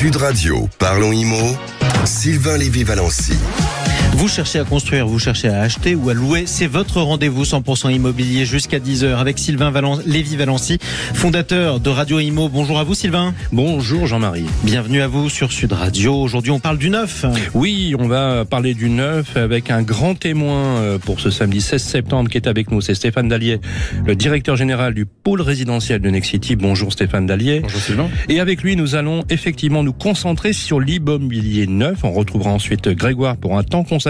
Sud Radio, parlons IMO, Sylvain Lévy-Valency. Vous cherchez à construire, vous cherchez à acheter ou à louer, c'est votre rendez-vous 100% immobilier jusqu'à 10h avec Sylvain Lévy-Valency, fondateur de Radio Imo. Bonjour à vous Sylvain. Bonjour Jean-Marie. Bienvenue à vous sur Sud Radio. Aujourd'hui on parle du neuf. Oui, on va parler du neuf avec un grand témoin euh, pour ce samedi 16 septembre qui est avec nous. C'est Stéphane Dallier, le directeur général du pôle résidentiel de Nexity. Bonjour Stéphane Dallier. Bonjour Sylvain. Et avec lui, nous allons effectivement nous concentrer sur l'immobilier neuf. On retrouvera ensuite Grégoire pour un temps consacré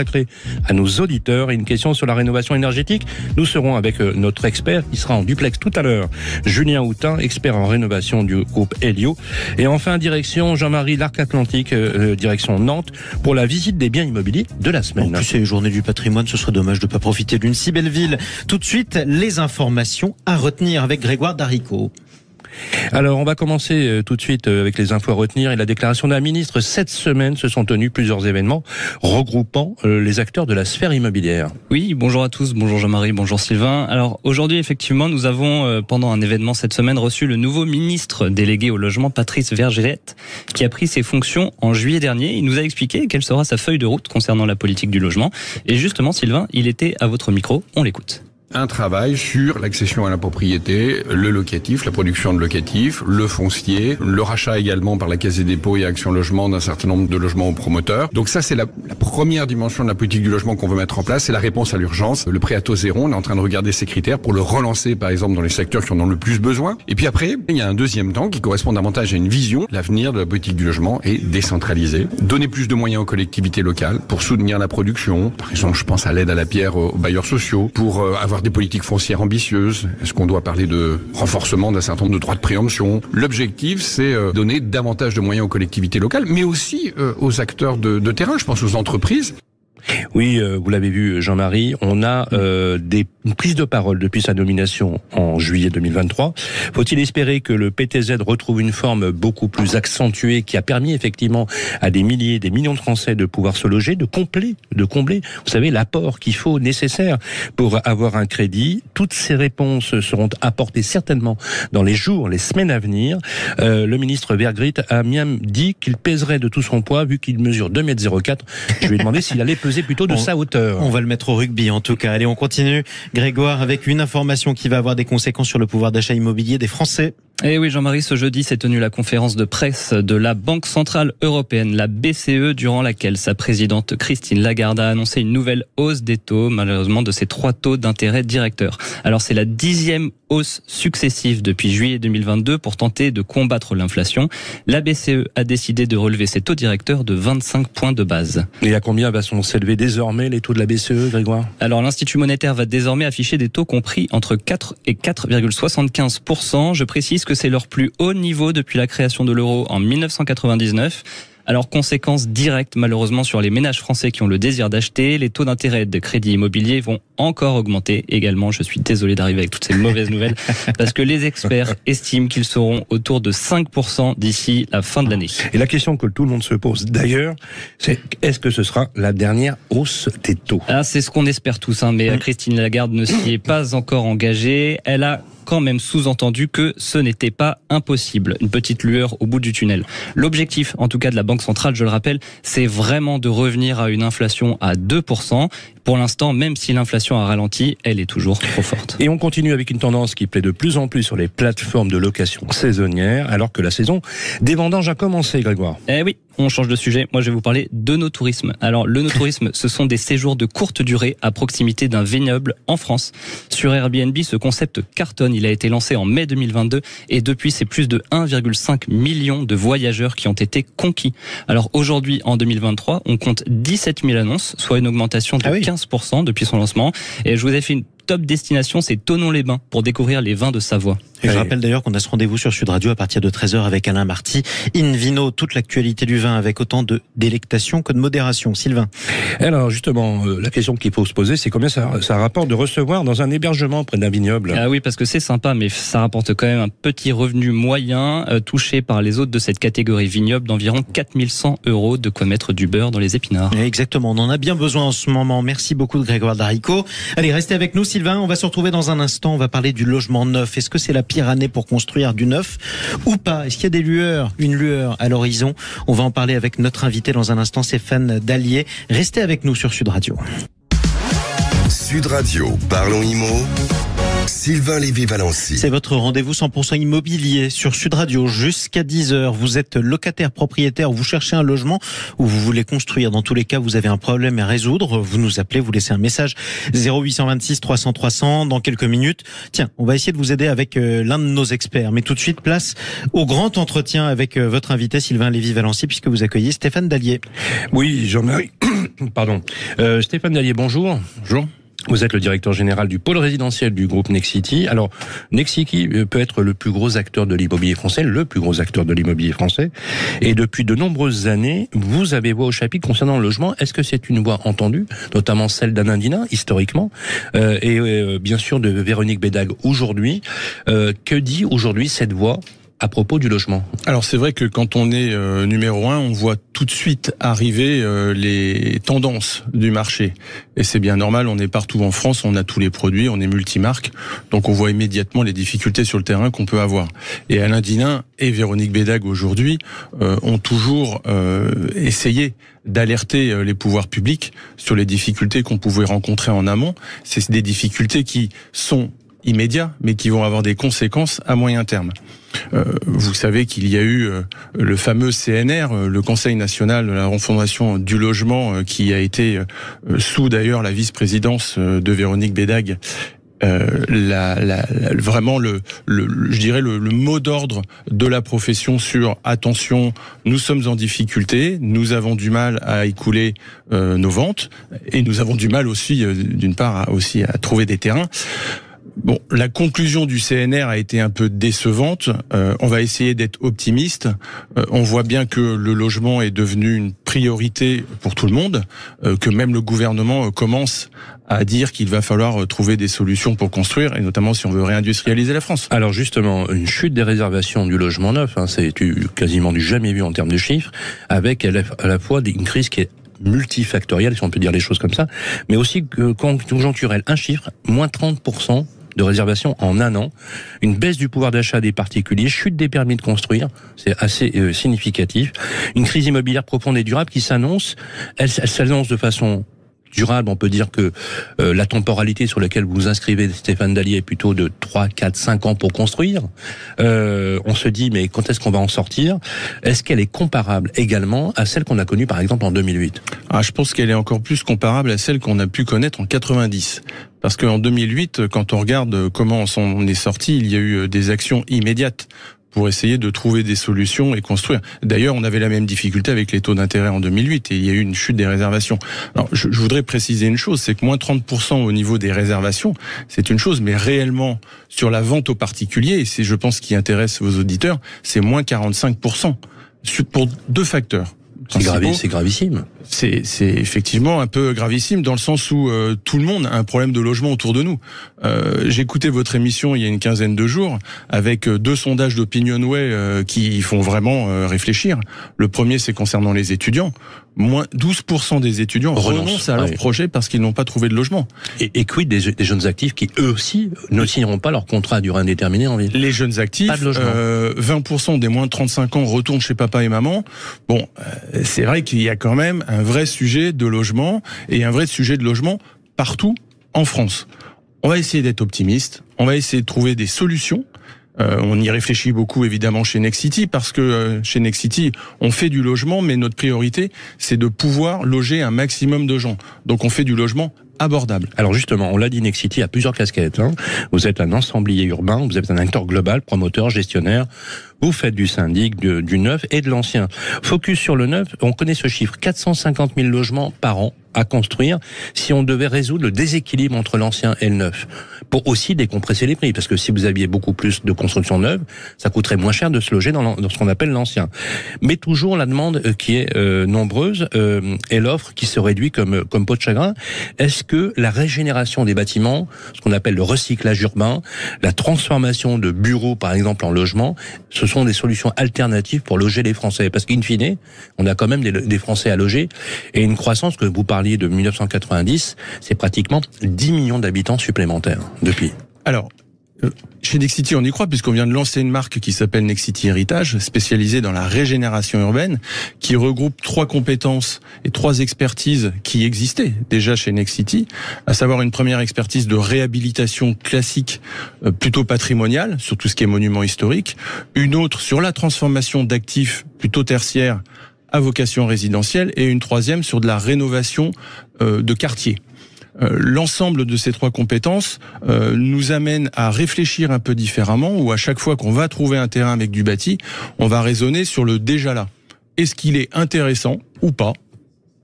à nos auditeurs une question sur la rénovation énergétique. Nous serons avec euh, notre expert qui sera en duplex tout à l'heure, Julien Houtin, expert en rénovation du groupe Helio. Et enfin, direction Jean-Marie L'Arc Atlantique, euh, euh, direction Nantes, pour la visite des biens immobiliers de la semaine. En plus, c'est journée du patrimoine, ce serait dommage de ne pas profiter d'une si belle ville. Tout de suite, les informations à retenir avec Grégoire Darico. Alors, on va commencer euh, tout de suite euh, avec les infos à retenir et la déclaration d'un ministre. Cette semaine se sont tenus plusieurs événements regroupant euh, les acteurs de la sphère immobilière. Oui, bonjour à tous, bonjour Jean-Marie, bonjour Sylvain. Alors, aujourd'hui, effectivement, nous avons, pendant un événement cette semaine, reçu le nouveau ministre délégué au logement, Patrice Vergeret, qui a pris ses fonctions en juillet dernier. Il nous a expliqué quelle sera sa feuille de route concernant la politique du logement. Et justement, Sylvain, il était à votre micro, on l'écoute un travail sur l'accession à la propriété, le locatif, la production de locatif, le foncier, le rachat également par la Caisse des dépôts et Action Logement d'un certain nombre de logements aux promoteurs. Donc ça, c'est la, première dimension de la politique du logement qu'on veut mettre en place, c'est la réponse à l'urgence. Le prêt à taux zéro, on est en train de regarder ces critères pour le relancer, par exemple, dans les secteurs qui en ont le plus besoin. Et puis après, il y a un deuxième temps qui correspond davantage à une vision. L'avenir de la politique du logement est décentralisé. Donner plus de moyens aux collectivités locales pour soutenir la production. Par exemple, je pense à l'aide à la pierre aux bailleurs sociaux, pour euh, des politiques foncières ambitieuses. Est-ce qu'on doit parler de renforcement d'un certain nombre de droits de préemption? L'objectif, c'est euh, donner davantage de moyens aux collectivités locales, mais aussi euh, aux acteurs de terrain. Je pense aux entreprises oui, euh, vous l'avez vu, Jean-Marie, on a euh, des prises de parole depuis sa nomination en juillet 2023. Faut-il espérer que le PTZ retrouve une forme beaucoup plus accentuée qui a permis effectivement à des milliers, des millions de Français de pouvoir se loger, de combler, de combler, vous savez, l'apport qu'il faut nécessaire pour avoir un crédit? Toutes ces réponses seront apportées certainement dans les jours, les semaines à venir. Euh, le ministre Vergrit a même dit qu'il pèserait de tout son poids vu qu'il mesure 2,04 m. Je lui ai demandé s'il allait peser plutôt de sa hauteur. On va le mettre au rugby en tout cas. Allez, on continue. Grégoire, avec une information qui va avoir des conséquences sur le pouvoir d'achat immobilier des Français. Eh oui, Jean-Marie, ce jeudi s'est tenue la conférence de presse de la Banque Centrale Européenne, la BCE, durant laquelle sa présidente Christine Lagarde a annoncé une nouvelle hausse des taux, malheureusement, de ses trois taux d'intérêt directeurs. Alors, c'est la dixième hausse successive depuis juillet 2022 pour tenter de combattre l'inflation. La BCE a décidé de relever ses taux directeurs de 25 points de base. Et à combien va s'élever désormais les taux de la BCE, Grégoire? Alors, l'Institut monétaire va désormais afficher des taux compris entre 4 et 4,75%. Je précise que c'est leur plus haut niveau depuis la création de l'euro en 1999. Alors, conséquence directe malheureusement sur les ménages français qui ont le désir d'acheter, les taux d'intérêt de crédit immobilier vont encore augmenter également. Je suis désolé d'arriver avec toutes ces mauvaises nouvelles parce que les experts estiment qu'ils seront autour de 5% d'ici la fin de l'année. Et la question que tout le monde se pose d'ailleurs, c'est est-ce que ce sera la dernière hausse des taux? Ah, C'est ce qu'on espère tous, hein, mais Christine Lagarde ne s'y est pas encore engagée. Elle a quand même sous-entendu que ce n'était pas impossible. Une petite lueur au bout du tunnel. L'objectif, en tout cas de la Banque centrale, je le rappelle, c'est vraiment de revenir à une inflation à 2%. Pour l'instant, même si l'inflation a ralenti, elle est toujours trop forte. Et on continue avec une tendance qui plaît de plus en plus sur les plateformes de location saisonnière, alors que la saison des vendanges a commencé, Grégoire. Eh oui, on change de sujet. Moi, je vais vous parler de nos tourismes. Alors, le no tourisme, ce sont des séjours de courte durée à proximité d'un vignoble en France. Sur Airbnb, ce concept cartonne. Il a été lancé en mai 2022 et depuis, c'est plus de 1,5 million de voyageurs qui ont été conquis. Alors aujourd'hui, en 2023, on compte 17 000 annonces, soit une augmentation de 15% ah depuis son lancement. Et je vous ai fait une top destination, c'est Tonon-les-Bains pour découvrir les vins de Savoie. Et je rappelle d'ailleurs qu'on a ce rendez-vous sur Sud Radio à partir de 13h avec Alain Marty. In vino, toute l'actualité du vin avec autant de délectation que de modération. Sylvain. Alors justement, euh, la question qu'il faut se poser, c'est combien ça, ça, rapporte de recevoir dans un hébergement près d'un vignoble? Ah oui, parce que c'est sympa, mais ça rapporte quand même un petit revenu moyen euh, touché par les autres de cette catégorie vignoble d'environ 4100 euros de quoi mettre du beurre dans les épinards. Exactement, on en a bien besoin en ce moment. Merci beaucoup de Grégoire Darico. Allez, restez avec nous. Sylvain On va se retrouver dans un instant. On va parler du logement neuf. Est-ce que c'est la pire année pour construire du neuf ou pas? Est-ce qu'il y a des lueurs, une lueur à l'horizon? On va en parler avec notre invité dans un instant, Stéphane Dallier. Restez avec nous sur Sud Radio. Sud Radio, parlons IMO. Sylvain Lévy-Valency. C'est votre rendez-vous 100% immobilier sur Sud Radio jusqu'à 10h. Vous êtes locataire, propriétaire, vous cherchez un logement ou vous voulez construire. Dans tous les cas, vous avez un problème à résoudre. Vous nous appelez, vous laissez un message 0826 300 300 dans quelques minutes. Tiens, on va essayer de vous aider avec euh, l'un de nos experts. Mais tout de suite, place au grand entretien avec euh, votre invité Sylvain Lévy-Valency puisque vous accueillez Stéphane Dallier. Oui, Jean-Marie. Pardon. Euh, Stéphane Dallier, bonjour. Bonjour. Vous êtes le directeur général du pôle résidentiel du groupe Nexity. Alors, Nexity euh, peut être le plus gros acteur de l'immobilier français, le plus gros acteur de l'immobilier français. Et depuis de nombreuses années, vous avez voix au chapitre concernant le logement. Est-ce que c'est une voix entendue, notamment celle d'Anna Dina, historiquement, euh, et euh, bien sûr de Véronique Bédag aujourd'hui? Euh, Que dit aujourd'hui cette voix à propos du logement Alors c'est vrai que quand on est euh, numéro un, on voit tout de suite arriver euh, les tendances du marché. Et c'est bien normal, on est partout en France, on a tous les produits, on est multimarque, donc on voit immédiatement les difficultés sur le terrain qu'on peut avoir. Et Alain Dinin et Véronique Bédag aujourd'hui euh, ont toujours essayé d'alerter les pouvoirs publics sur les difficultés qu'on pouvait rencontrer en amont. C'est des difficultés qui sont immédiats, mais qui vont avoir des conséquences à moyen terme. Euh, vous savez qu'il y a eu euh, le fameux CNR, euh, le Conseil national de la refondation du logement, qui a été sous d'ailleurs la vice-présidence de Véronique Bédag euh, la, la, vraiment le, le, je dirais le, le mot d'ordre de la profession sur attention, nous sommes en difficulté, nous avons du mal à écouler euh, nos ventes et nous avons du mal aussi, d'une part, aussi à trouver des terrains. Bon, la conclusion du CNR a été un peu décevante. Euh, on va essayer d'être optimiste. Euh, on voit bien que le logement est devenu une priorité pour tout le monde, euh, que même le gouvernement commence à dire qu'il va falloir trouver des solutions pour construire, et notamment si on veut réindustrialiser la France. Alors justement, une chute des réservations du logement neuf, hein, c'est quasiment du jamais vu en termes de chiffres, avec à la fois une crise qui est multifactorielle, si on peut dire les choses comme ça, mais aussi conjoncturelle. Un chiffre, moins 30% de réservation en un an, une baisse du pouvoir d'achat des particuliers, chute des permis de construire, c'est assez euh, significatif, une crise immobilière profonde et durable qui s'annonce, elle, elle s'annonce de façon durable, on peut dire que euh, la temporalité sur laquelle vous inscrivez, Stéphane Dallier, est plutôt de 3, 4, 5 ans pour construire. Euh, on se dit, mais quand est-ce qu'on va en sortir? Est-ce qu'elle est comparable également à celle qu'on a connue, par exemple, en 2008 ah, Je pense qu'elle est encore plus comparable à celle qu'on a pu connaître en 90. Parce qu'en 2008, quand on regarde comment on est sorti, il y a eu des actions immédiates pour essayer de trouver des solutions et construire. D'ailleurs, on avait la même difficulté avec les taux d'intérêt en 2008 et il y a eu une chute des réservations. Alors, je, je voudrais préciser une chose, c'est que moins 30% au niveau des réservations, c'est une chose, mais réellement sur la vente aux particuliers, et c'est je pense qui intéresse vos auditeurs, c'est moins 45% pour deux facteurs. C'est gravi, c'est gravissime. C'est, c'est effectivement un peu gravissime dans le sens où euh, tout le monde a un problème de logement autour de nous. Euh, écouté votre émission il y a une quinzaine de jours avec euh, deux sondages d'Opinionway euh, qui font vraiment euh, réfléchir. Le premier, c'est concernant les étudiants. Moins 12% des étudiants Renonce, renoncent à leur ouais. projet parce qu'ils n'ont pas trouvé de logement. Et, et quid des, des jeunes actifs qui, eux aussi, ne signeront pas leur contrat à durée indéterminée en ville? Les jeunes actifs, Pas de logement. euh, 20% des moins de 35 ans retournent chez papa et maman. Bon, euh, c'est vrai qu'il y a quand même un vrai sujet de logement et un vrai sujet de logement partout en France. On va essayer d'être optimiste, on va essayer de trouver des solutions. Euh, on y réfléchit beaucoup évidemment chez Nexity parce que euh, chez Nexity, on fait du logement, mais notre priorité, c'est de pouvoir loger un maximum de gens. Donc on fait du logement abordable. Alors justement, on l'a dit, Nexity a plusieurs casquettes. Hein. Vous êtes un ensemblier urbain, vous êtes un acteur global, promoteur, gestionnaire. Vous faites du syndic, de- du neuf et de l'ancien. Focus sur le neuf, on connaît ce chiffre, 450 000 logements par an à construire si on devait résoudre le déséquilibre entre l'ancien et le neuf. pour aussi décompresser les prix. Parce que si vous aviez beaucoup plus de construction neuve, ça coûterait moins cher de se loger dans, dans ce qu'on appelle l'ancien. Mais toujours la demande euh, qui est euh, nombreuse euh, et l'offre qui se réduit comme, comme peau de chagrin. Est-ce que la régénération des bâtiments, ce qu'on appelle le recyclage urbain, la transformation de bureaux par exemple en logement, ce sont des solutions alternatives pour loger les Français Parce qu'in fine, on a quand même des, des Français à loger et une croissance que vous parliez de 1990, c'est pratiquement 10 millions d'habitants supplémentaires depuis. Alors, chez Nexity, on y croit puisqu'on vient de lancer une marque qui s'appelle Nexity Héritage, spécialisée dans la régénération urbaine, qui regroupe trois compétences et trois expertises qui existaient déjà chez Nexity, à savoir une première expertise de réhabilitation classique, euh, plutôt patrimoniale, sur tout ce qui est monument historique, une autre sur la transformation d'actifs plutôt tertiaires à vocation résidentielle, et une troisième sur de la rénovation euh, de quartiers. Euh, l'ensemble de ces trois compétences euh, nous amène à réfléchir un peu différemment, ou à chaque fois qu'on va trouver un terrain avec du bâti, on va raisonner sur le déjà là. Est-ce qu'il est intéressant ou pas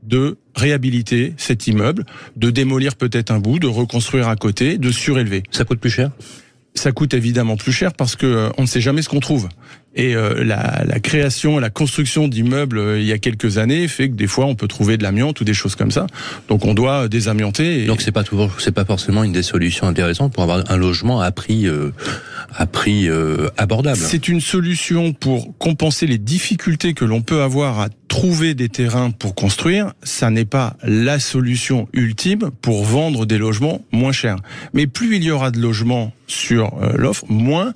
de réhabiliter cet immeuble, de démolir peut-être un bout, de reconstruire à côté, de surélever? Ça coûte plus cher? Ça coûte évidemment plus cher parce que euh, on ne sait jamais ce qu'on trouve. Et euh, la, la, création, la construction d'immeubles euh, il y a quelques années fait que des fois on peut trouver de l'amiante ou des choses comme ça. Donc on doit désamianter. Et... Donc c'est pas toujours, c'est pas forcément une des solutions intéressantes pour avoir un logement à prix à prix abordable. C'est une solution pour compenser les difficultés que l'on peut avoir à trouver des terrains pour construire. Ça n'est pas la solution ultime pour vendre des logements moins chers. Mais plus il y aura de logements sur l'offre, moins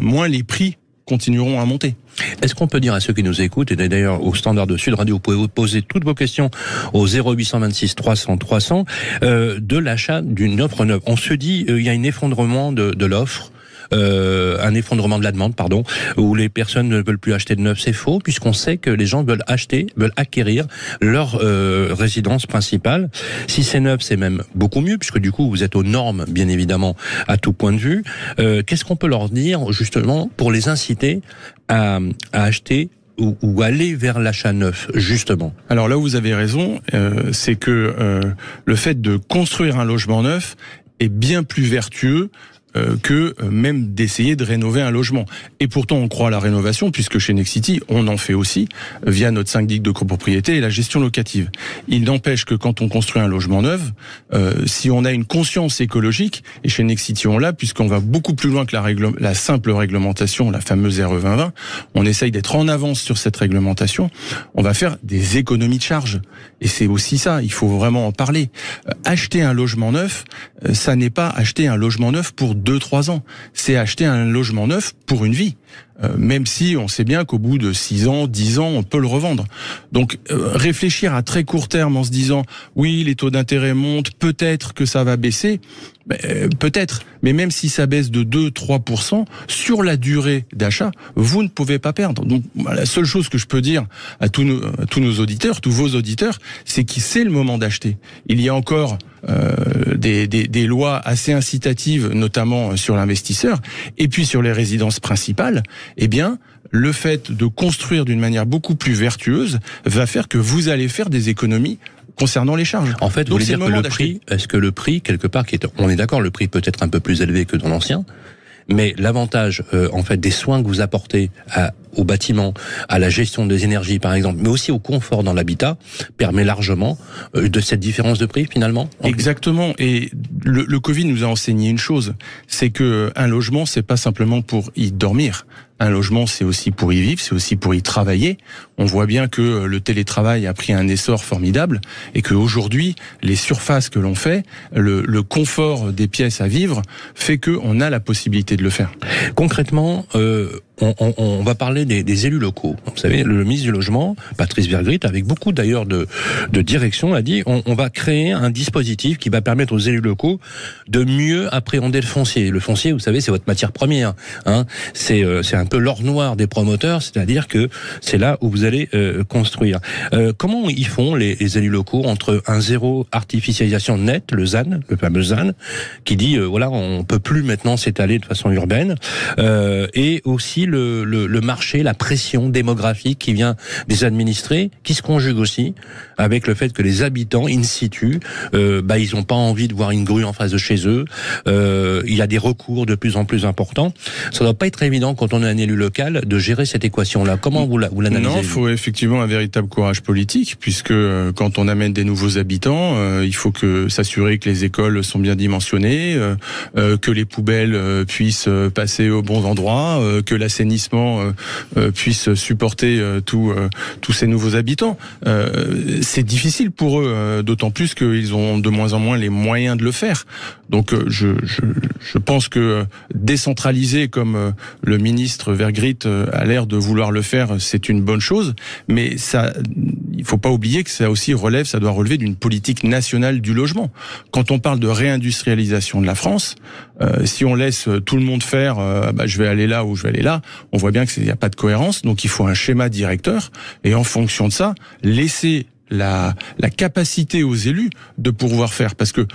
moins les prix continueront à monter. Est-ce qu'on peut dire à ceux qui nous écoutent, et d'ailleurs au standard de Sud Radio, vous pouvez vous poser toutes vos questions au 0826 300 300, euh, de l'achat d'une offre neuve On se dit, euh, il y a un effondrement de, de l'offre, euh, un effondrement de la demande, pardon, où les personnes ne veulent plus acheter de neuf, c'est faux, puisqu'on sait que les gens veulent acheter, veulent acquérir leur euh, résidence principale. Si c'est neuf, c'est même beaucoup mieux, puisque du coup, vous êtes aux normes, bien évidemment, à tout point de vue. Euh, Qu'est-ce qu'on peut leur dire, justement, pour les inciter à, à acheter ou, aller vers l'achat neuf, justement? Alors là où vous avez raison, euh, c'est que euh, le fait de construire un logement neuf est bien plus vertueux que euh, même d'essayer de rénover un logement. Et pourtant, on croit à la rénovation, puisque chez Nexity, on en fait aussi euh, via notre syndic de copropriété et la gestion locative. Il n'empêche que quand on construit un logement neuf, euh, si on a une conscience écologique, et chez Nexity on l'a, puisqu'on va beaucoup plus loin que la, règle, la simple réglementation, la fameuse RE 2020, on essaye d'être en avance sur cette réglementation, on va faire des économies de charges. Et c'est aussi ça, il faut vraiment en parler. acheter un logement neuf, ça n'est pas acheter un logement neuf pour 2-3 ans. C'est acheter un logement neuf pour une vie. Euh, même si on sait bien qu'au bout de 6 ans, 10 ans, on peut le revendre. Donc euh, réfléchir à très court terme en se disant oui, les taux d'intérêt montent, peut-être que ça va baisser, euh, peut-être, mais même si ça baisse de 2-3%, sur la durée d'achat, vous ne pouvez pas perdre. Donc la seule chose que je peux dire à tous nos, à tous nos auditeurs, tous vos auditeurs, c'est que c'est le moment d'acheter. Il y a encore euh, des, des, des lois assez incitatives, notamment sur l'investisseur, et puis sur les résidences principales, eh bien, le fait de construire d'une manière beaucoup plus vertueuse va faire que vous allez faire des économies concernant les charges. En fait, vous voulez dire que le prix, est-ce que le prix, quelque part, qui est, on est d'accord, le prix peut être un peu plus élevé que dans l'ancien, mais l'avantage, euh, en fait, des soins que vous apportez à, au bâtiment, à la gestion des énergies, par exemple, mais aussi au confort dans l'habitat, permet largement euh, de cette différence de prix, finalement. Exactement. Et le, le Covid nous a enseigné une chose, c'est que un logement, c'est pas simplement pour y dormir. Un logement, c'est aussi pour y vivre, c'est aussi pour y travailler. On voit bien que le télétravail a pris un essor formidable et qu'aujourd'hui, les surfaces que l'on fait, le, le, confort des pièces à vivre, fait qu'on a la possibilité de le faire. Concrètement, euh, on, on, on, va parler des, des, élus locaux. Vous savez, le ministre du Logement, Patrice Bergrit, avec beaucoup d'ailleurs de, de direction, a dit on, on, va créer un dispositif qui va permettre aux élus locaux de mieux appréhender le foncier. Le foncier, vous savez, c'est votre matière première. Hein c'est euh, un peu l'or noir des promoteurs, c'est-à-dire que c'est là où vous allez euh, construire. Euh, comment ils font les, les, élus locaux entre un zéro artificialisation nette, le ZAN, le fameux ZAN, qui dit euh, voilà on peut plus maintenant s'étaler de façon urbaine, et aussi le, le, le marché, la pression démographique qui vient des administrés, qui se conjugue aussi avec le fait que les habitants in situ, euh, bah, ils n'ont pas envie de voir une grue en face de chez eux. Euh, il y a des recours de plus en plus importants. Ça doit pas être évident quand on est un élu local de gérer cette équation-là. Comment vous la- vous l'analysez Non, il faut effectivement un véritable courage politique, puisque euh, quand on amène des nouveaux habitants, euh, il faut que s'assurer que les écoles sont bien dimensionnées, euh, euh, que les poubelles puissent passer aux bons endroits, euh, que l'assainissement euh, euh, puisse supporter euh, euh, tous ces nouveaux habitants. C'est difficile pour eux, d'autant plus qu'ils ont de moins en moins les moyens de le faire. Donc je, je, je pense que décentraliser comme le ministre Vergrit a l'air de vouloir le faire, c'est une bonne chose, mais ça, il faut pas oublier que ça aussi relève, ça doit relever d'une politique nationale du logement. Quand on parle de réindustrialisation de la France, euh, si on laisse tout le monde faire, euh, bah, je vais aller là ou je vais aller là, on voit bien qu'il n'y a pas de cohérence, donc il faut un schéma directeur, et en fonction de ça, laisser la, la capacité aux élus de pouvoir faire, parce que euh,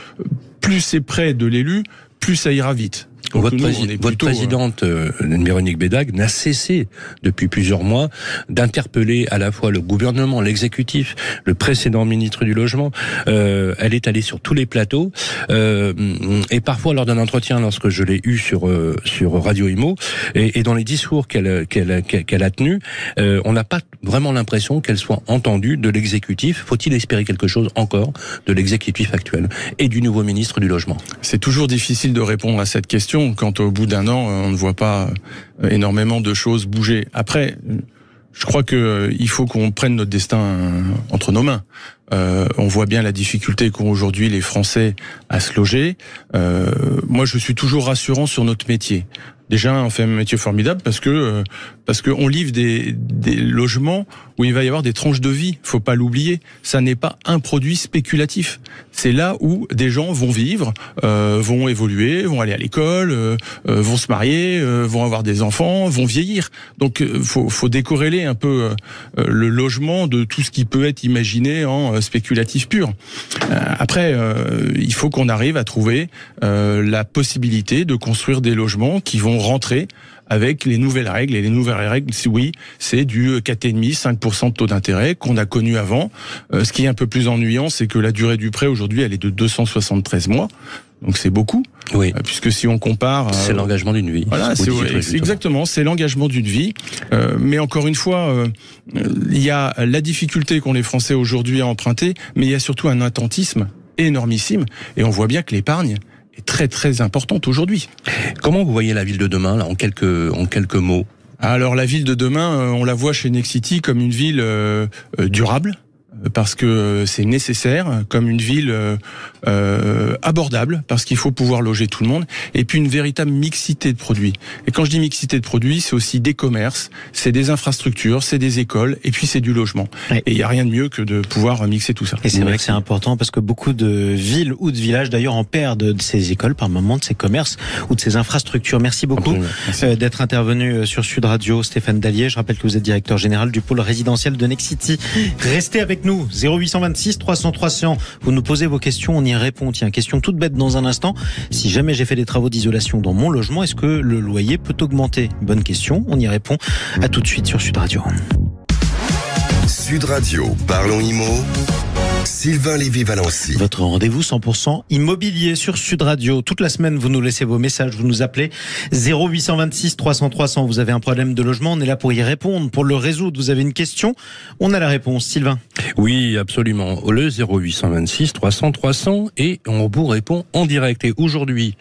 plus c'est près de l'élu, plus ça ira vite. Votre, nous, prési- on est votre plutôt, présidente, euh, Véronique Bédag, n'a cessé depuis plusieurs mois d'interpeller à la fois le gouvernement, l'exécutif, le précédent ministre du Logement. Euh, elle est allée sur tous les plateaux euh, et parfois lors d'un entretien, lorsque je l'ai eu sur euh, sur Radio Imo et, et dans les discours qu'elle qu'elle qu'elle qu'elle a tenus, euh, on n'a pas vraiment l'impression qu'elle soit entendue de l'exécutif. Faut-il espérer quelque chose encore de l'exécutif actuel et du nouveau ministre du Logement? C'est toujours difficile de répondre à cette question quand au bout d'un an, on ne voit pas euh, énormément de choses bouger. Après, je crois que euh, il faut qu'on prenne notre destin euh, entre nos mains. Euh, on voit bien la difficulté qu'ont aujourd'hui les Français à se loger. Euh, moi, je suis toujours rassurant sur notre métier. Déjà, on fait un métier formidable parce que euh, parce que on livre des, des logements où il va y avoir des tranches de vie. Faut pas l'oublier. Ça n'est pas un produit spéculatif. C'est là où des gens vont vivre, euh, vont évoluer, vont aller à l'école, euh, euh, vont se marier, euh, vont avoir des enfants, vont vieillir. Donc, euh, faut faut décorréler un peu le logement de tout ce qui peut être imaginé en spéculatif pur. Après, il faut qu'on arrive à trouver la possibilité de construire des logements qui vont rentrer avec les nouvelles règles. Et les nouvelles règles, c'est oui, c'est du 4,5, 5% de taux d'intérêt qu'on a connu avant. Euh, ce qui est un peu plus ennuyant, c'est que la durée du prêt aujourd'hui, elle est de 273 mois. Donc c'est beaucoup, Oui, euh, puisque si on compare... c'est euh, l'engagement d'une vie. voilà, c'est exactement, c'est l'engagement d'une vie. Euh, mais encore une fois, euh, il y a la difficulté qu'ont les Français aujourd'hui à emprunter, mais il y a surtout un attentisme énormissime, et on voit bien que l'épargne est très très importante aujourd'hui. Comment vous voyez la ville de demain, là, en quelques, en quelques mots? Alors la ville de demain, euh, on la voit chez Nexity comme une ville euh, euh, durable euh, parce que euh, c'est nécessaire, comme une ville euh, euh, abordable, parce qu'il faut pouvoir loger tout le monde, et puis une véritable mixité de produits. Et quand je dis mixité de produits, c'est aussi des commerces, c'est des infrastructures, c'est des écoles, et puis c'est du logement. Ouais. Et il n'y a rien de mieux que de pouvoir mixer tout ça. Et c'est vrai que c'est important parce que beaucoup de villes ou de villages d'ailleurs en perdent de ces écoles par moment, de ces commerces ou de ces infrastructures. Merci beaucoup euh, d'être intervenu euh, sur Sud Radio, Stéphane Dallier. Je rappelle que vous êtes directeur général du pôle résidentiel de Nexity. Restez avec nous, 0826 300 300. Vous nous posez vos questions, on y répond. Tiens, question toute bête dans un instant. Si jamais j'ai fait des travaux d'isolation dans mon logement, est-ce que le loyer peut augmenter? Bonne question, on y répond. À tout de suite sur Sud Radio. Sud Radio, parlons IMO. Sylvain Lévy-Valency. Votre rendez-vous 100% immobilier sur Sud Radio. Toute la semaine, vous nous laissez vos messages, vous nous appelez 0826 300 300. Vous avez un problème de logement, on est là pour y répondre, pour le résoudre. Vous avez une question, on a la réponse. Sylvain. Oui, absolument. Le 0826 300 300 et on vous répond en direct. Et aujourd'hui,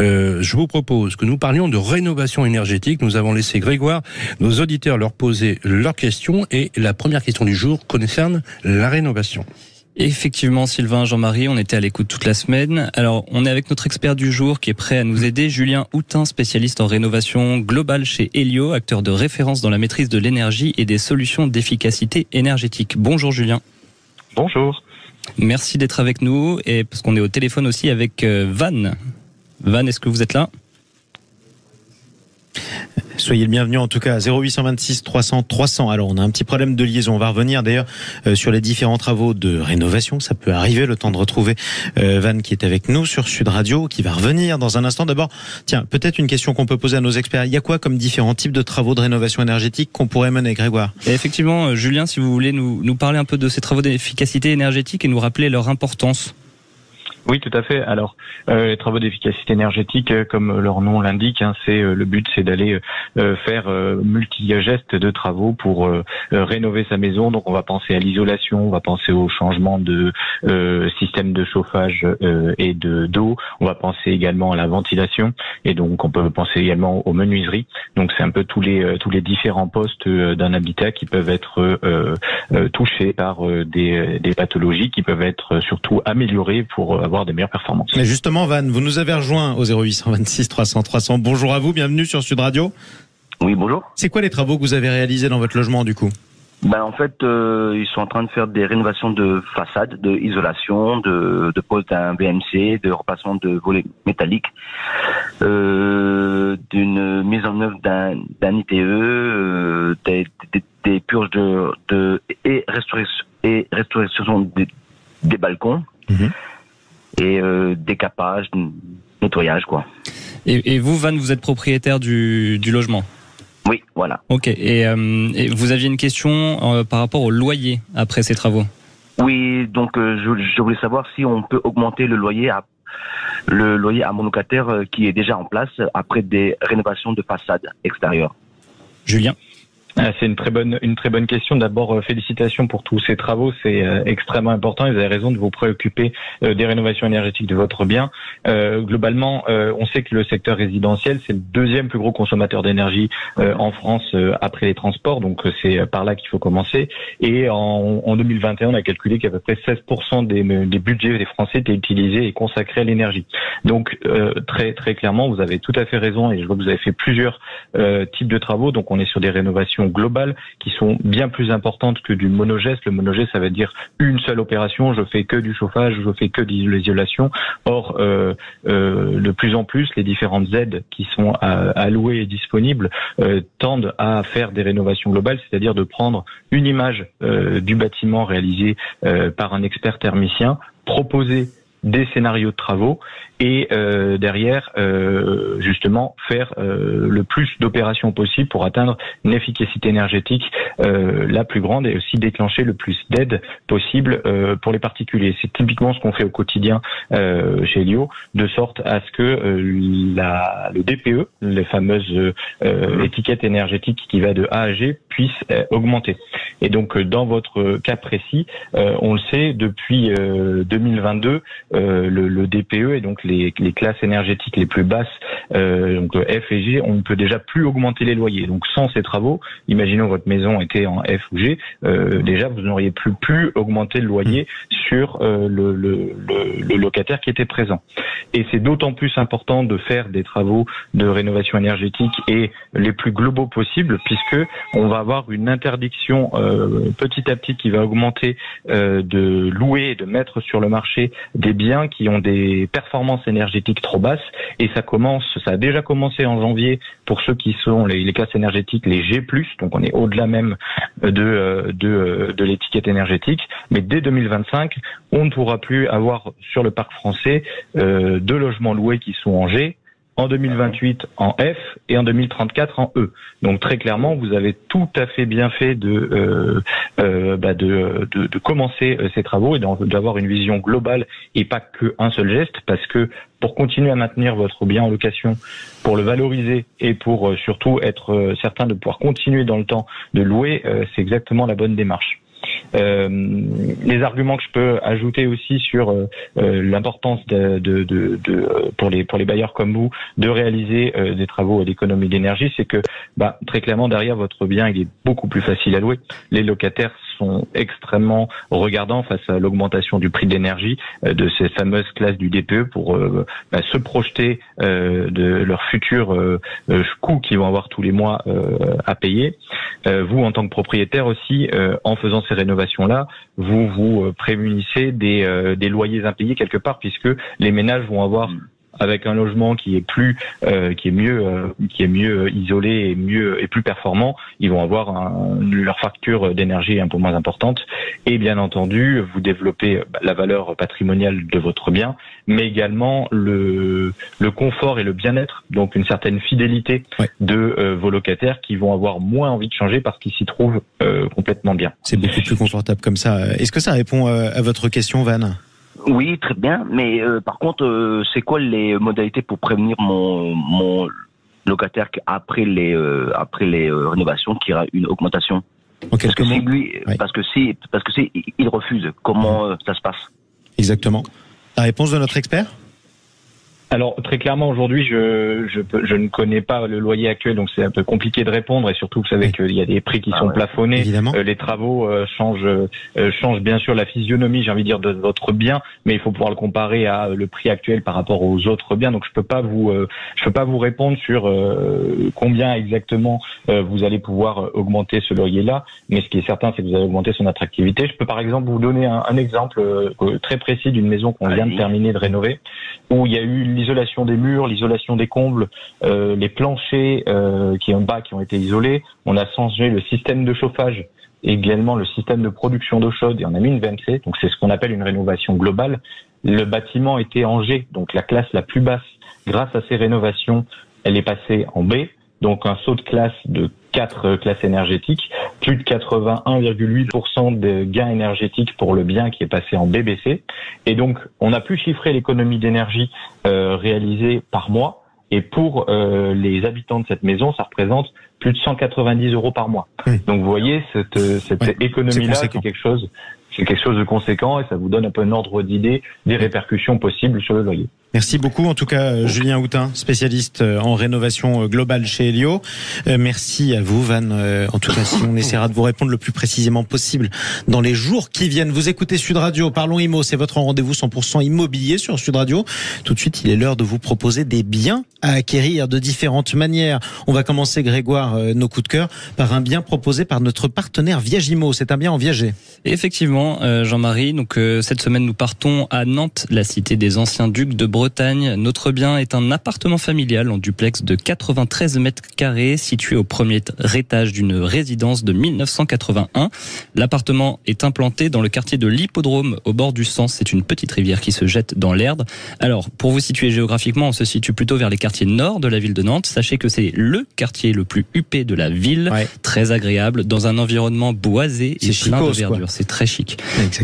euh, je vous propose que nous parlions de rénovation énergétique. Nous avons laissé Grégoire, nos auditeurs leur poser leurs questions et la première question du jour concerne la rénovation. Effectivement, Sylvain, Jean-Marie, on était à l'écoute toute la semaine. Alors, on est avec notre expert du jour qui est prêt à nous aider, Julien Houtin, spécialiste en rénovation globale chez Helio, acteur de référence dans la maîtrise de l'énergie et des solutions d'efficacité énergétique. Bonjour Julien. Bonjour. Merci d'être avec nous et parce qu'on est au téléphone aussi avec euh, Van. Van, est-ce que vous êtes là? Soyez le bienvenu en tout cas à 0826 300 300. Alors on a un petit problème de liaison. On va revenir d'ailleurs euh, sur les différents travaux de rénovation. Ça peut arriver le temps de retrouver euh, Van qui est avec nous sur Sud Radio, qui va revenir dans un instant. D'abord, tiens, peut-être une question qu'on peut poser à nos experts. Il y a quoi comme différents types de travaux de rénovation énergétique qu'on pourrait mener, Grégoire? Et effectivement, euh, Julien, si vous voulez nous, nous parler un peu de ces travaux d'efficacité énergétique et nous rappeler leur importance. Oui, tout à fait. Alors, euh, les travaux d'efficacité énergétique, euh, comme leur nom l'indique, hein, c'est euh, le but, c'est d'aller euh, faire multi-gestes de travaux pour rénover sa maison. Donc, on va penser à l'isolation, on va penser au changement de système de chauffage et de d'eau. On va penser également à la ventilation, et donc on peut penser également aux menuiseries. Donc, c'est un peu tous les tous les différents postes d'un habitat qui peuvent être touchés par des, des pathologies, qui peuvent être surtout améliorés pour avoir des meilleures performances. Mais justement, Van, vous nous avez rejoint au 0826 300 300. Bonjour à vous, bienvenue sur Sud Radio. Oui, bonjour. C'est quoi les travaux que vous avez réalisés dans votre logement du coup? Ben, en fait, euh, ils sont en train de faire des rénovations de façade, de isolation, de, de pose d'un BMC, de repassement de volets métalliques, euh, d'une mise en œuvre d'un, d'un ITE, euh, des, des, des, purges de, de et restauration et restauration des, des balcons. Mhm et euh, décapage, nettoyage quoi. Et, et, vous, Van, vous êtes propriétaire du, du logement? Oui, voilà. Ok. Et, euh, et, vous aviez une question euh, par rapport au loyer après ces travaux? Oui, donc euh, je, je, voulais savoir si on peut augmenter le loyer à le loyer à mon locataire euh, qui est déjà en place après des rénovations de façade extérieure. Julien? C'est une très bonne une très bonne question. D'abord, euh, félicitations pour tous ces travaux, c'est euh, extrêmement important. vous avez raison de vous préoccuper euh, des rénovations énergétiques de votre bien. globalement, on sait que le secteur résidentiel c'est le deuxième plus gros consommateur d'énergie en France après les transports, donc c'est par là qu'il faut commencer. Et en, en 2021, on a calculé qu'à peu près 16% des, des, budgets des Français étaient utilisés et consacrés à l'énergie. Donc très très clairement, vous avez tout à fait raison et je vois que vous avez fait plusieurs types de travaux. Donc on est sur des rénovations globales qui sont bien plus importantes que du monogeste. Le monogeste, ça veut dire une seule opération. Je fais que du chauffage, je fais que de l'isolation. Or, euh, euh, de plus en plus, les différentes aides qui sont allouées et disponibles euh, tendent à faire des rénovations globales, c'est-à-dire de prendre une image euh, du bâtiment réalisé euh, par un expert thermicien, proposer des scénarios de travaux et euh, derrière euh, justement faire euh, le plus d'opérations possible pour atteindre une efficacité énergétique euh, la plus grande et aussi déclencher le plus d'aide possible euh, pour les particuliers. C'est typiquement ce qu'on fait au quotidien euh, chez Elio, de sorte à ce que la, le DPE, les fameuses étiquettes énergétiques qui va de A à G, puisse augmenter. Et donc dans votre cas précis, on le sait depuis 2022, le, le DPE et donc les, classes énergétiques les plus basses, euh, donc F et G, on ne peut déjà plus augmenter les loyers. Donc sans ces travaux, imaginons votre maison était en F ou G, euh, déjà vous n'auriez plus pu augmenter le loyer sur euh, le, le, le, locataire qui était présent. Et c'est d'autant plus important de faire des travaux de rénovation énergétique et les plus globaux possibles, puisque on va avoir une interdiction euh, petit à petit qui va augmenter de louer de mettre sur le marché des biens qui ont des performances énergétiques trop basses. Et ça commence, ça a déjà commencé en janvier pour ceux qui sont les, classes énergétiques, les G+, donc on est au-delà même de, euh, de, euh, de l'étiquette énergétique. Mais dès 2025, on ne pourra plus avoir sur le parc français euh, deux logements loués qui sont en G en 2028 en F et en 2034 en E. Donc très clairement, vous avez tout à fait bien fait de euh, euh, bah de, commencer euh, ces travaux et d'avoir une vision globale et pas qu'un seul geste, parce que pour continuer à maintenir votre bien en location, pour le valoriser et pour surtout être certain de pouvoir continuer dans le temps de louer, c'est exactement la bonne démarche. Euh, les arguments que je peux ajouter aussi sur euh, euh, l'importance de, pour les pour les bailleurs comme vous de réaliser des travaux d'économie d'énergie, c'est que bah, très clairement derrière votre bien il est beaucoup plus facile à louer. Les locataires extrêmement regardants face à l'augmentation du prix de l'énergie de ces fameuses classes du DPE pour bah, se projeter de leurs futurs coûts qu'ils vont avoir tous les mois à payer. vous en tant que propriétaire aussi en faisant ces rénovations-là, vous vous euh, prémunissez des, euh, des loyers impayés quelque part, puisque les ménages vont avoir mm. Avec un logement qui est plus, euh, qui est mieux, euh, qui est mieux isolé et mieux et plus performant, ils vont avoir un, leur facture d'énergie un peu moins importante. Et bien entendu, vous développez bah, la valeur patrimoniale de votre bien, mais également le, le confort et le bien-être, donc une certaine fidélité de vos locataires qui vont avoir moins envie de changer parce qu'ils s'y trouvent complètement bien. C'est beaucoup plus confortable comme ça. Est-ce que ça répond à votre question, Van? Oui, très bien. Mais euh, par contre, euh, c'est quoi les modalités pour prévenir mon, mon locataire qu'après les euh, après les rénovations qu'il y aura une augmentation? En parce que si lui, parce que si parce que si il refuse, comment ça se passe? Exactement. La réponse de notre expert? Alors très clairement aujourd'hui, je, je, je, ne connais pas le loyer actuel, donc c'est un peu compliqué de répondre. Et surtout, vous savez qu'il y a des prix qui Ah sont ouais. plafonnés. Évidemment. Euh, les travaux euh, changent, euh, changent bien sûr la physionomie, j'ai envie de dire, de votre bien, mais il faut pouvoir le comparer à le prix actuel par rapport aux autres biens. Donc je peux pas vous, je peux pas vous répondre sur combien exactement vous allez pouvoir augmenter ce loyer-là. Mais ce qui est certain, c'est que vous allez augmenter son attractivité. Je peux par exemple vous donner un, un exemple très précis d'une maison qu'on vient de terminer de rénover, où il y a eu l'isolation des murs, l'isolation des combles, euh, les planchers euh, qui en bas qui ont été isolés. On a changé le système de chauffage également le système de production d'eau chaude et on a mis une VMC. Donc c'est ce qu'on appelle une rénovation globale. Le bâtiment était en G, donc la classe la plus basse. Grâce à ces rénovations, elle est passée en B. Donc un saut de classe de quatre classes énergétiques, plus de 81,8% de gains énergétiques pour le bien qui est passé en BBC. Et donc on a pu chiffrer l'économie d'énergie euh, réalisée par mois. Et pour euh, les habitants de cette maison, ça représente plus de 190 euros par mois. Oui. Donc vous voyez, cette, économie-là, c'est quelque chose, c'est quelque chose de conséquent et ça vous donne un peu un ordre d'idée des répercussions possibles sur le loyer. Merci beaucoup, en tout cas, euh, Julien Houtin, spécialiste euh, en rénovation euh, globale chez Helio. Merci à vous, Van. En tout cas, si on essaiera de vous répondre le plus précisément possible dans les jours qui viennent. Vous écoutez Sud Radio, Parlons Imo, c'est votre rendez-vous 100% immobilier sur Sud Radio. Tout de suite, il est l'heure de vous proposer des biens à acquérir de différentes manières. On va commencer, Grégoire, nos coups de cœur, par un bien proposé par notre partenaire Viagimo. C'est un bien en viager. Effectivement, Jean-Marie. Donc cette semaine, nous partons à Nantes, la cité des anciens ducs de Bretagne. Notre bien est un appartement familial en duplex de 93 mètres carrés, situé au premier étage d'une résidence de 1981. L'appartement est implanté dans le quartier de l'Hippodrome, au bord du Sens. C'est une petite rivière qui se jette dans l'Erdre. Alors, pour vous situer géographiquement, on se situe plutôt vers les quartiers nord de la ville de Nantes. Sachez que c'est le quartier le plus huppé de la ville, Ouais. très agréable, dans un environnement boisé et plein de verdure. C'est très chic.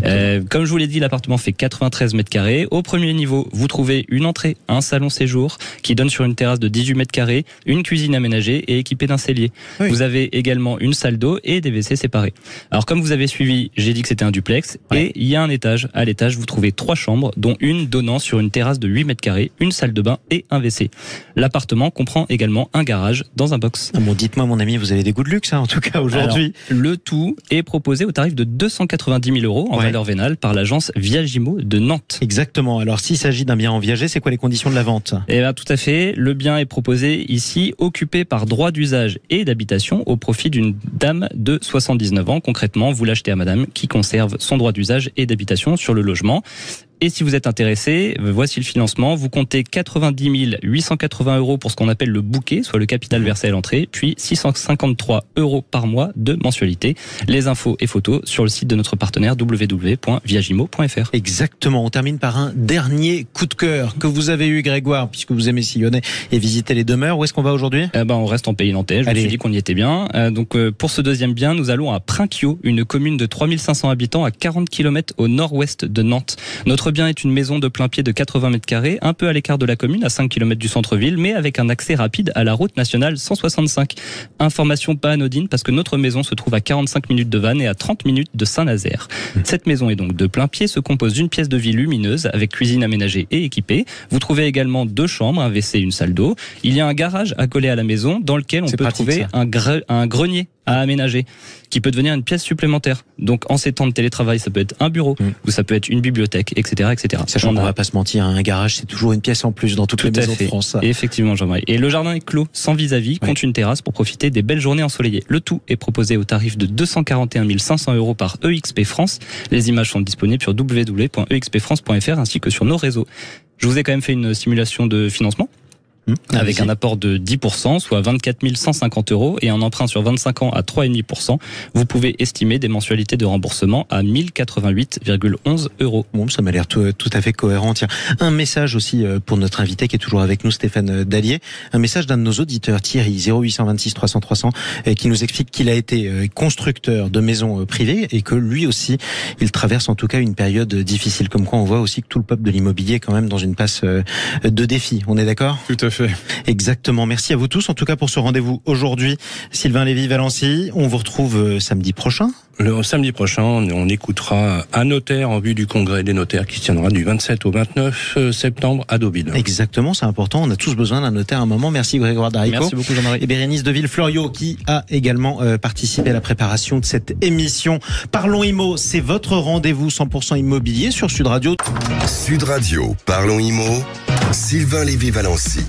Euh, comme je vous l'ai dit, l'appartement fait 93 mètres carrés. Au premier niveau, vous trouvez une entrée, un salon séjour qui donne sur une terrasse de 18 mètres carrés, une cuisine aménagée et équipée d'un cellier. Oui. Vous avez également une salle d'eau et des WC séparés. Alors comme vous avez suivi, j'ai dit que c'était un duplex Ouais. et il y a un étage. À l'étage, vous trouvez trois chambres, dont une donnant sur une terrasse de 8 mètres carrés, une salle de bain et un WC. L'appartement comprend également un garage dans un box. Ah bon, dites-moi, mon ami, vous avez des goûts de luxe, hein, en tout cas, aujourd'hui. Le tout est proposé au tarif de 290 000 euros en Ouais. valeur vénale par l'agence Viagimo de Nantes. Exactement. Alors, s'il s'agit d'un bien en c'est quoi les conditions de la vente? Eh bien, tout à fait. Le bien est proposé ici, occupé par droit d'usage et d'habitation au profit d'une dame de 79 ans. Concrètement, vous l'achetez à madame qui conserve son droit d'usage et d'habitation sur le logement. Et si vous êtes intéressé, voici le financement. Vous comptez 90 880 euros pour ce qu'on appelle le bouquet, soit le capital versé à l'entrée, puis 653 euros par mois de mensualité. Les infos et photos sur le site de notre partenaire www.viagimo.fr. Exactement. On termine par un dernier coup de cœur que vous avez eu, Grégoire, puisque vous aimez sillonner et visiter les demeures. Où est-ce qu'on va aujourd'hui? Eh ben, on reste en pays nantais. Je Allez. me suis dit qu'on y était bien. Euh, donc, euh, pour ce deuxième bien, nous allons à Prinquio, une commune de 3500 habitants à 40 km au nord-ouest de Nantes. Notre bien est une maison de plein pied de 80 mètres carrés, un peu à l'écart de la commune, à 5 km du centre-ville, mais avec un accès rapide à la route nationale 165. Information pas anodine parce que notre maison se trouve à 45 minutes de Vannes et à 30 minutes de Saint-Nazaire. Cette maison est donc de plein pied, se compose d'une pièce de vie lumineuse avec cuisine aménagée et équipée. Vous trouvez également deux chambres, un WC et une salle d'eau. Il y a un garage accolé à la maison dans lequel on peut pratique, trouver ça. un, gre- un grenier à aménager qui peut devenir une pièce supplémentaire. Donc en ces temps de télétravail, ça peut être un bureau Mm. ou ça peut être une bibliothèque, etc. etc. Sachant On qu'on a- va pas se mentir, un garage, c'est toujours une pièce en plus dans toutes tout les maisons de France. Et Effectivement, Jean-Marie. Et le jardin est clos, sans vis-à-vis, compte une terrasse pour profiter des belles journées ensoleillées. Le tout est proposé au tarif de 241 500 euros par EXP France. Les images sont disponibles sur www.expfrance.fr ainsi que sur nos réseaux. Je vous ai quand même fait une simulation de financement. Avec un apport de 10%, soit 24 150 euros, et un emprunt sur 25 ans à 3,5%, vous pouvez estimer des mensualités de remboursement à 1088,11 euros. Bon, ça m'a l'air tout, tout à fait cohérent. Tiens, un message aussi euh, pour notre invité qui est toujours avec nous, Stéphane euh, Dallier. Un message d'un de nos auditeurs, Thierry, 0826 300 300, euh, qui nous explique qu'il a été euh, constructeur de maisons privées et que lui aussi, il traverse en tout cas une période difficile. Comme quoi, on voit aussi que tout le peuple de l'immobilier est quand même dans une passe de défi. On est d'accord? Tout à fait. Exactement. Merci à vous tous, en tout cas, pour ce rendez-vous aujourd'hui. Sylvain Lévy-Valency, on vous retrouve euh, samedi prochain. Le samedi prochain, on écoutera un notaire en vue du congrès des notaires qui se tiendra du 27 au 29 euh, septembre à Deauville. Exactement, c'est important. On a tous besoin d'un notaire à un moment. Merci Grégoire Darico. Merci beaucoup Jean-Marie. Et Bérénice de Villefloriot qui a également euh, participé à la préparation de cette émission. Parlons Imo, c'est votre rendez-vous 100% immobilier sur Sud Radio. Sud Radio, parlons IMO, Sylvain Lévy-Valency.